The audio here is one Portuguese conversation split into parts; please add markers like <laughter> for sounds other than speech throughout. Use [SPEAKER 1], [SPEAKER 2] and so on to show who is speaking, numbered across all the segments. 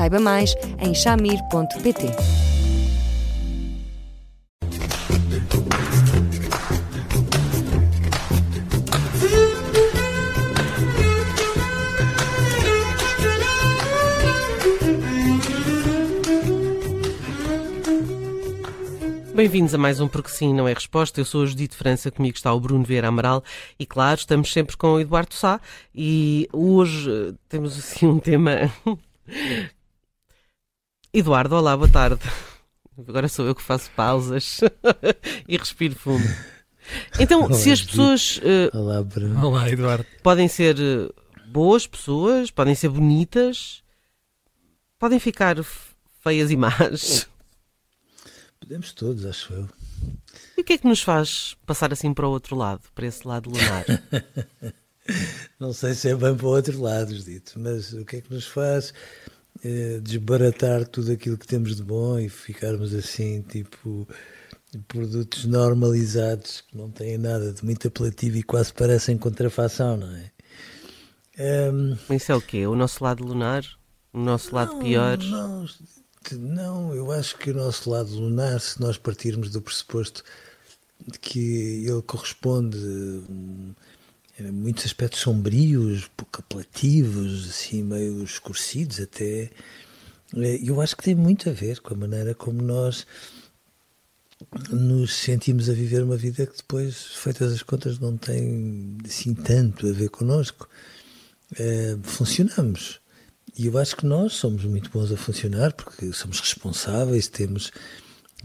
[SPEAKER 1] Saiba mais em shamir.pt.
[SPEAKER 2] Bem-vindos a mais um Porque Sim Não é Resposta. Eu sou a Judite França, comigo está o Bruno Vieira Amaral e, claro, estamos sempre com o Eduardo Sá e hoje eh, temos assim um tema. Eduardo, olá, boa tarde. Agora sou eu que faço pausas <laughs> e respiro fundo. Então,
[SPEAKER 3] Olá,
[SPEAKER 2] se as pessoas eh,
[SPEAKER 3] Olá, Bruno.
[SPEAKER 4] Olá, Eduardo.
[SPEAKER 2] podem ser eh, boas pessoas, podem ser bonitas, podem ficar feias e más.
[SPEAKER 3] Podemos todos, acho eu.
[SPEAKER 2] E o que é que nos faz passar assim para o outro lado, para esse lado lunar? <laughs>
[SPEAKER 3] Não sei se é bem para o outro lado, dito, mas o que é que nos faz desbaratar tudo aquilo que temos de bom e ficarmos assim, tipo, produtos normalizados que não têm nada de muito apelativo e quase parecem contrafação, não é? Ehm,
[SPEAKER 2] Isso é o quê? O nosso lado lunar? O nosso lado pior?
[SPEAKER 3] Não, não, eu acho que o nosso lado lunar, se nós partirmos do pressuposto de que ele corresponde hum, muitos aspectos sombrios, pouco apelativos, assim, meio escurecidos até, eh, eu acho que tem muito a ver com a maneira como nós nos sentimos a viver uma vida que depois, feitas as contas, não tem assim tanto a ver connosco. Eh, funcionamos. E eu acho que nós somos muito bons a funcionar porque somos responsáveis, temos,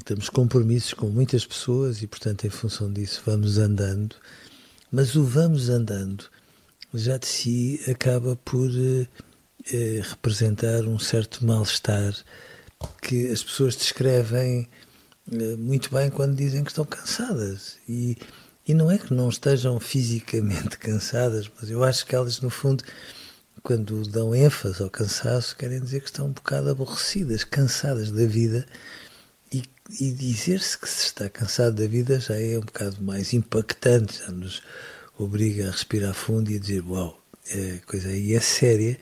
[SPEAKER 3] temos compromissos com muitas pessoas e, portanto, em função disso, vamos andando. Mas o vamos andando já de si acaba por eh, eh, representar um certo mal-estar que as pessoas descrevem eh, muito bem quando dizem que estão cansadas. E, e não é que não estejam fisicamente <laughs> cansadas, mas eu acho que elas, no fundo, quando dão ênfase ao cansaço, querem dizer que estão um bocado aborrecidas, cansadas da vida. E, dizer-se que se está cansado da vida já é um bocado mais impactante, já nos obriga a respirar fundo e a dizer: Uau, a coisa aí é séria.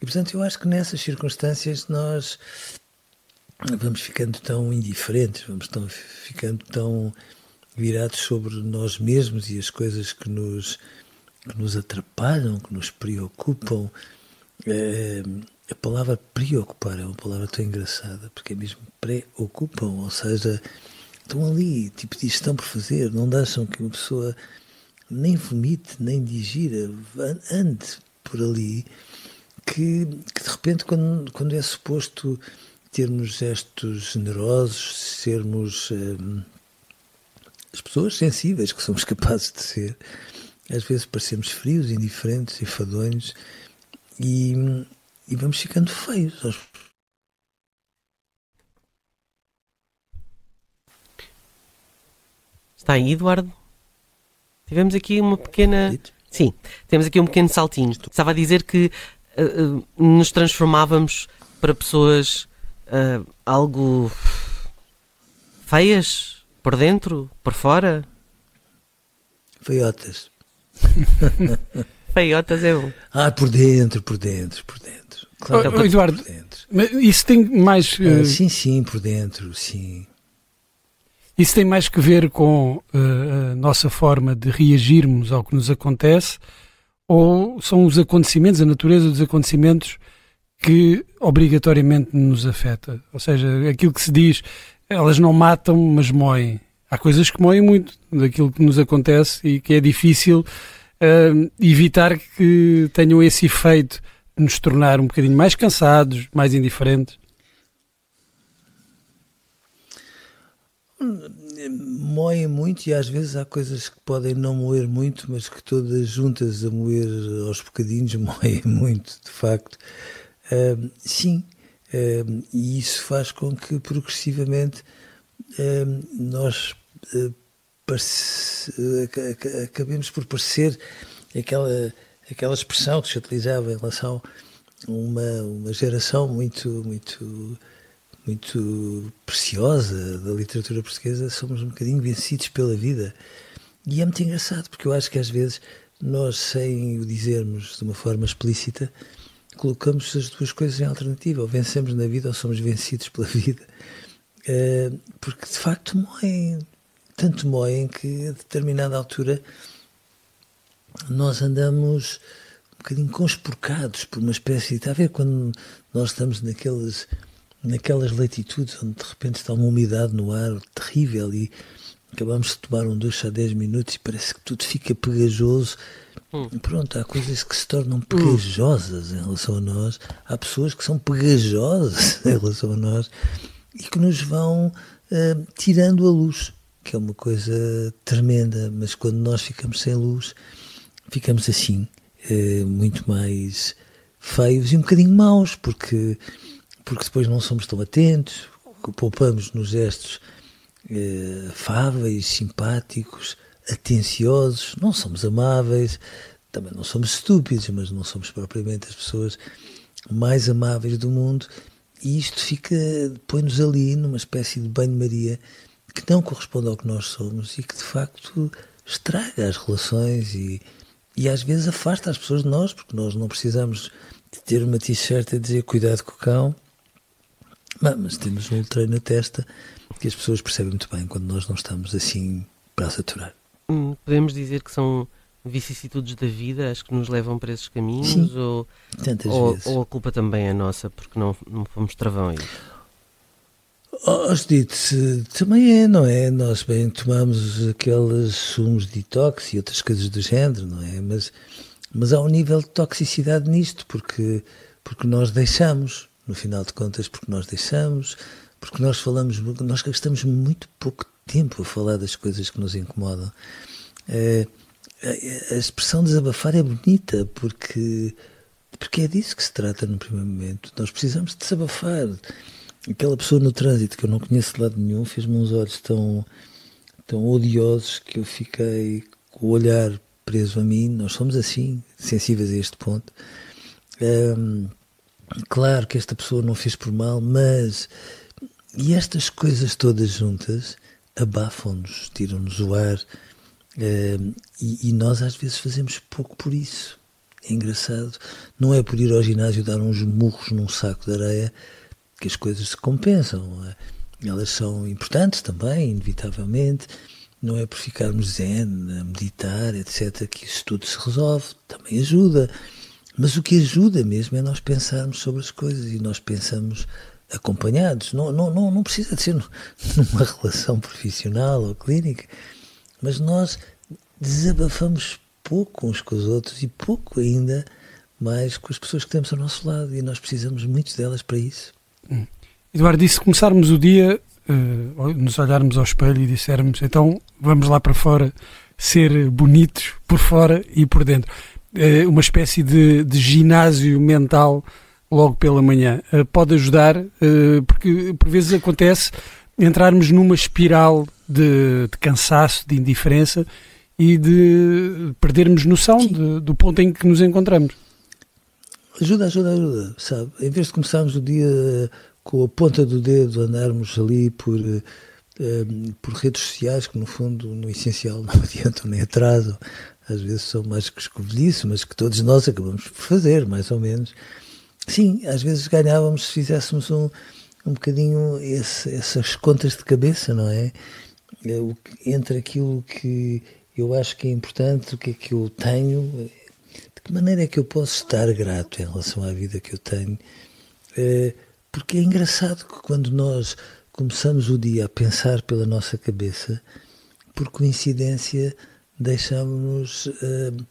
[SPEAKER 3] E portanto, eu acho que nessas circunstâncias nós vamos ficando tão indiferentes, vamos tão, ficando tão virados sobre nós mesmos e as coisas que nos, que nos atrapalham, que nos preocupam. Eh, a palavra preocupar é uma palavra tão engraçada, porque é mesmo preocupam, ou seja, estão ali, tipo, diz, estão por fazer, não deixam que uma pessoa nem vomite, nem digira, ande por ali, que, que de repente, quando, quando é suposto termos gestos generosos, sermos hum, as pessoas sensíveis que somos <laughs> capazes de ser, às vezes parecemos frios, indiferentes, enfadonhos e, e vamos ficando feios. aos-
[SPEAKER 2] Está aí, Eduardo? Tivemos aqui uma pequena. Sim, temos aqui um pequeno saltinho. Estava a dizer que eh, nos transformávamos para pessoas eh, algo feias por dentro, por fora.
[SPEAKER 3] Feiotas. <laughs>
[SPEAKER 2] Feiotas é bom.
[SPEAKER 3] Ah, por dentro, por dentro, por dentro. Claro,
[SPEAKER 4] ô, Eduardo, isso tem mais, eh,
[SPEAKER 3] sim, sim, por dentro, sim.
[SPEAKER 4] isso tem mais que ver com eh, a nossa forma de reagirmos ao que nos acontece ou são os acontecimentos, a natureza dos acontecimentos que obrigatoriamente nos afeta? Ou seja, aquilo que se diz, elas não matam, mas moem. Há coisas que moem muito daquilo que nos acontece e que é difícil eh, evitar que tenham esse efeito nos tornar um bocadinho mais cansados, mais indiferentes.
[SPEAKER 3] Moem muito e às vezes há coisas que podem não moer muito, mas que todas juntas a moer aos bocadinhos <laughs> moem muito, de facto. Ah, sim, Uh, e isso faz com que progressivamente uh, nós uh, acabemos por parecer aquela, aquela expressão que se utilizava em relação a uma, uma geração muito, muito, muito preciosa da literatura portuguesa, somos um bocadinho vencidos pela vida. E é muito engraçado, porque eu acho que às vezes nós, sem o dizermos de uma forma explícita, colocamos as duas coisas em alternativa. Ou vencemos na vida ou somos vencidos pela vida. Uh, porque de facto moem, tanto moem que a determinada altura nós andamos um bocadinho conspurcados por uma espécie. Está a ver quando nós estamos naqueles, naquelas latitudes onde de repente está uma umidade no ar terrível e acabamos de tomar um duche há 10 minutos e parece que tudo fica pegajoso. Hum. Pronto, há coisas que se tornam hum. pegajosas hum. em relação a nós, há pessoas que são pegajosas <laughs> em relação a nós e que nos vão uh, tirando a luz, que é uma coisa tremenda, mas quando nós ficamos sem luz, ficamos assim, uh, muito mais feios e um bocadinho maus, porque, porque depois não somos tão atentos, poupamos nos gestos eh, afáveis, simpáticos, atenciosos, não somos amáveis, também não somos estúpidos, mas não somos propriamente as pessoas mais amáveis do mundo. E isto fica, põe-nos ali numa espécie de banho-maria que não corresponde ao que nós somos e que de facto estraga as relações e, e às vezes afasta as pessoas de nós, porque nós não precisamos de ter uma t-shirt a dizer cuidado com o cão, mas temos um treino na testa que as pessoas percebem muito bem quando nós não estamos assim para saturar.
[SPEAKER 2] Hum, podemos dizer que são vicissitudes da vida as que nos levam para esses caminhos Sim, ou, ou, ou, a culpa também é nossa porque não, não fomos travões?
[SPEAKER 3] Oh, dito também é, não é? Nós bem tomamos aqueles sumos de detox e outras coisas do género, não é? Mas, mas há um nível de toxicidade nisto, porque, porque nós deixamos, no final de contas, porque nós deixamos, porque nós falamos, nós gastamos muito pouco tempo a falar das coisas que nos incomodam. É, a expressão desabafar é bonita porque porque é disso que se trata no primeiro momento. Nós precisamos de desabafar. Aquela pessoa no trânsito que eu não conheço de lado nenhum fez-me uns olhos tão, tão odiosos que eu fiquei com o olhar preso a mim. Nós somos assim, sensíveis a este ponto. claro que esta pessoa não fez por mal, mas e estas coisas todas juntas abafam-nos, tiram-nos o ar uh, e, e, nós às vezes fazemos pouco por isso. É engraçado. Não é por ir ao ginásio dar uns murros num saco de areia que as coisas se compensam. É? Elas são importantes também, inevitavelmente. Não é por ficarmos zen, a meditar, etc., que isso tudo se resolve. Também ajuda. Mas o que ajuda mesmo é nós pensarmos sobre as coisas e nós pensamos acompanhados. Não, não, não, não precisa de ser <laughs> numa relação profissional ou clínica, mas nós desabafamos pouco uns com os outros e pouco ainda mais com as pessoas que temos ao nosso lado e nós precisamos muito delas para isso.
[SPEAKER 4] Eduardo, e se começarmos o dia, uh, nos olharmos ao espelho e dissermos então vamos lá para fora ser bonitos por fora e por dentro. Uh, uma espécie de, de ginásio mental logo pela manhã. Uh, pode ajudar, porque por vezes acontece entrarmos numa espiral de, de cansaço, de indiferença e de perdermos noção de, do ponto em que nos encontramos.
[SPEAKER 3] Ajuda, ajuda, ajuda, sabe? Em vez de começarmos o dia com a ponta do dedo, andarmos ali por, uh, por redes sociais que no fundo, no essencial, <laughs> não adiantam nem atrasam, às vezes são mais que escovilhice, mas que todos nós acabamos por fazer, mais ou menos. Sim, às vezes ganhávamos se fizéssemos um, um bocadinho esse, essas contas de cabeça, não é entre aquilo que eu acho que é importante, o que é que eu tenho, de maneira é que eu posso estar grato em relação à vida que eu tenho. É, porque é engraçado que quando nós começamos o dia a pensar pela nossa cabeça, por coincidência, deixamos-nos. Uh,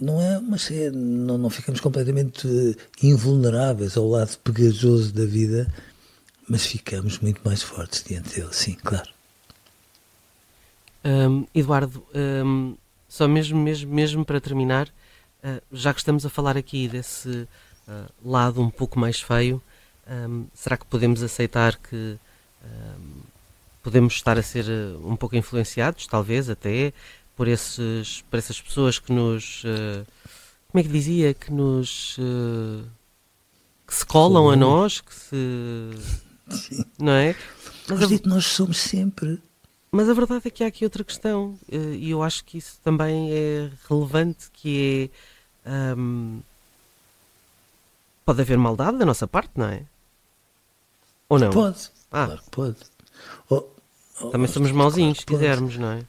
[SPEAKER 3] não é, mas não, não ficamos completamente invulneráveis ao lado pegajoso da vida, mas ficamos muito mais fortes diante dele, sim, claro.
[SPEAKER 2] Um, Eduardo, um, só mesmo, mesmo, mesmo para terminar, já que estamos a falar aqui desse uh, lado um pouco mais feio, Um, será que podemos aceitar que podemos estar a ser um pouco influenciados, talvez até, por, esses, por essas pessoas que nos. Como é que dizia? Que nos. Que se colam a nós, que se. Sim. Não é?
[SPEAKER 3] Mas a... nós somos sempre.
[SPEAKER 2] Mas a verdade é que há aqui outra questão, e eu acho que isso também é relevante, que é. Pode haver maldade da nossa parte, não é? Ou não?
[SPEAKER 3] Pode. Ah. Claro que pode.
[SPEAKER 2] Ou, ou, Também somos mauzinhos, claro se quisermos, não é?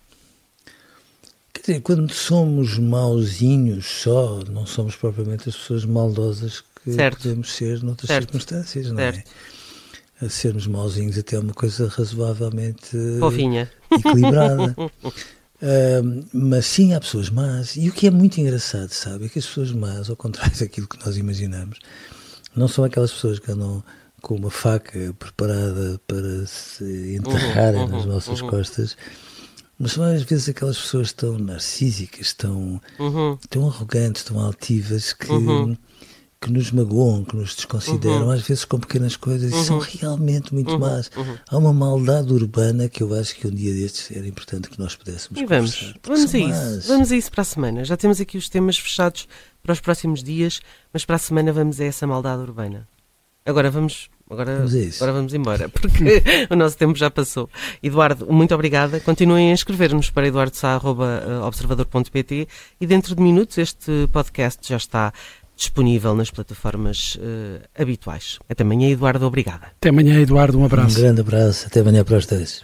[SPEAKER 3] Quer dizer, quando somos mauzinhos só, não somos propriamente as pessoas maldosas que certo. podemos ser noutras certo. circunstâncias, não é? certo. é? A sermos mauzinhos até é uma coisa razoavelmente
[SPEAKER 2] Fofinha.
[SPEAKER 3] equilibrada. <laughs> Uh, mas sim, há pessoas más. E o que é muito engraçado, sabe, é que as pessoas más, ao contrário <laughs> daquilo que nós imaginamos, não são aquelas pessoas que andam com uma faca preparada para se enterrarem uhum, nas uhum, nossas uhum. costas, mas são às vezes aquelas pessoas tão narcísicas, tão, uhum. tão arrogantes, tão altivas que, uhum. Que nos magoam, que nos desconsideram, uhum. às vezes com pequenas coisas, e são realmente muito más. Há uma maldade urbana que eu acho que um dia destes era importante que nós pudéssemos
[SPEAKER 2] E vamos, vamos a isso, vamos a isso para a semana. Já temos aqui os temas fechados para os próximos dias, mas para a semana vamos a essa maldade urbana. Agora vamos Agora vamos, agora vamos embora, <laughs> porque o nosso tempo já passou. Eduardo, muito obrigada. Continuem a escrever-nos para eduardo.observador.pt e dentro de minutos este podcast já está disponível nas plataformas uh, habituais. Até amanhã, Eduardo. Obrigada.
[SPEAKER 4] Até amanhã, Eduardo. Um abraço.
[SPEAKER 3] Um grande abraço. Até amanhã para os três.